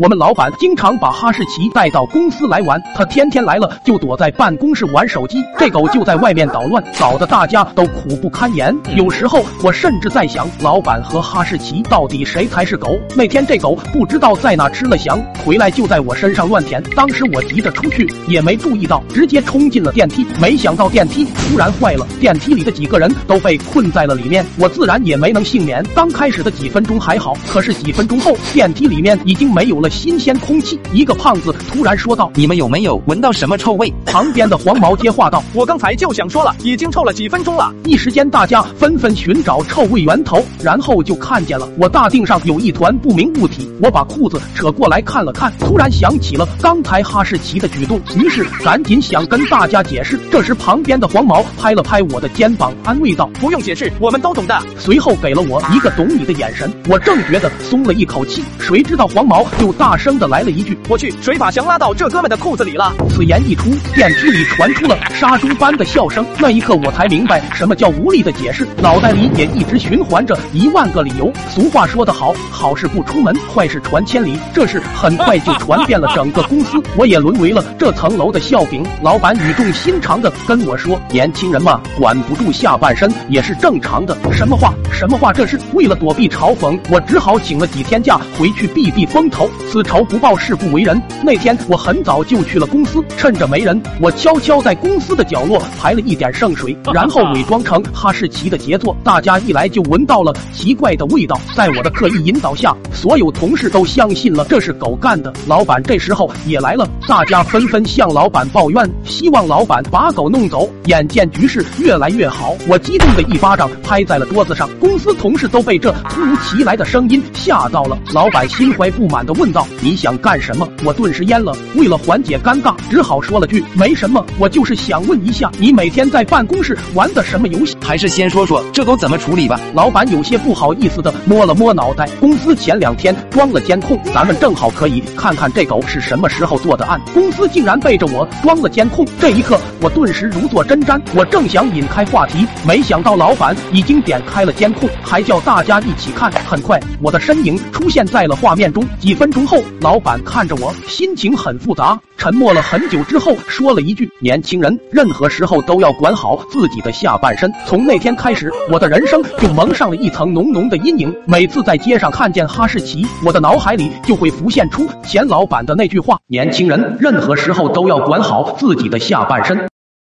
我们老板经常把哈士奇带到公司来玩，他天天来了就躲在办公室玩手机，这狗就在外面捣乱，搞得大家都苦不堪言。有时候我甚至在想，老板和哈士奇到底谁才是狗？那天这狗不知道在哪吃了翔，回来就在我身上乱舔，当时我急着出去，也没注意到，直接冲进了电梯，没想到电梯突然坏了，电梯里的几个人都被困在了里面，我自然也没能幸免。刚开始的几分钟还好，可是几分钟后，电梯里面已经没有了新鲜空气。一个胖子突然说道：“你们有没有闻到什么臭味？”旁边的黄毛接话道：“我刚才就想说了，已经臭了几分钟了。”一时间，大家纷纷寻找臭味源头，然后就看见了我大腚上有一团不明物体。我把裤子扯过来看了看，突然想起了刚才哈士奇的举动，于是赶紧想跟大家解释。这时，旁边的黄毛拍了拍我的肩膀，安慰道：“不用解释，我们都懂的。”随后给了我一个懂你的眼神。我正觉得松了一口气，谁知道黄毛又大声的来了一句：“我去，谁把翔拉到这哥们的裤子里了？”此言一出，电梯里传出了杀猪般的笑声。那一刻，我才明白什么叫无力的解释，脑袋里也一直循环着一万个理由。俗话说得好，好事不出门，坏事传千里。这事很快就传遍了整个公司，我也沦为了这层楼的笑柄。老板语重心长的跟我说：“年轻人嘛，管不住下半身也是正常的。”什么话？什么话？这是为了躲避嘲讽，我只好请了几天假回去避避风头。此仇不报，誓不为人。那天我很早就去了公司，趁着没人，我悄悄在公司的角落排了一点圣水，然后伪装成哈士奇的杰作。大家一来就闻到了奇怪的味道。在我的刻意引导下，所有同事都相信了这是狗干的。老板这时候也来了，大家纷纷向老板抱怨，希望老板把狗弄走。眼见局势越来越好，我激动的一巴掌拍在了桌子上。公司同事都被这突如其来的声音吓到了。老板心怀不满的问道：“你想干什么？”我顿时蔫了。为了缓解尴尬，只好说了句：“没什么，我就是想问一下，你每天在办公室玩的什么游戏？还是先说说这狗怎么处理吧。”老板有些不好意思的摸了摸脑袋。公司前两天装了监控，咱们正好可以看看这狗是什么时候做的案。公司竟然背着我装了监控，这一刻我顿时如坐针毡。我正想引开话题，没想到老板已经点开了监控，还叫大家一起看。很快，我的身影出现在了画面中。几分钟后，老板看着我，心情很复杂，沉默了很久之后，说了一句：“年轻人，任何时候都要管好自己的下半身。”从那天开始，我的人生就蒙上了一层浓浓的阴影。每次在街上看见哈士奇，我的脑海里就会浮现出钱老板的那句话：“年轻人，任何时候都要管好自己的下半身。”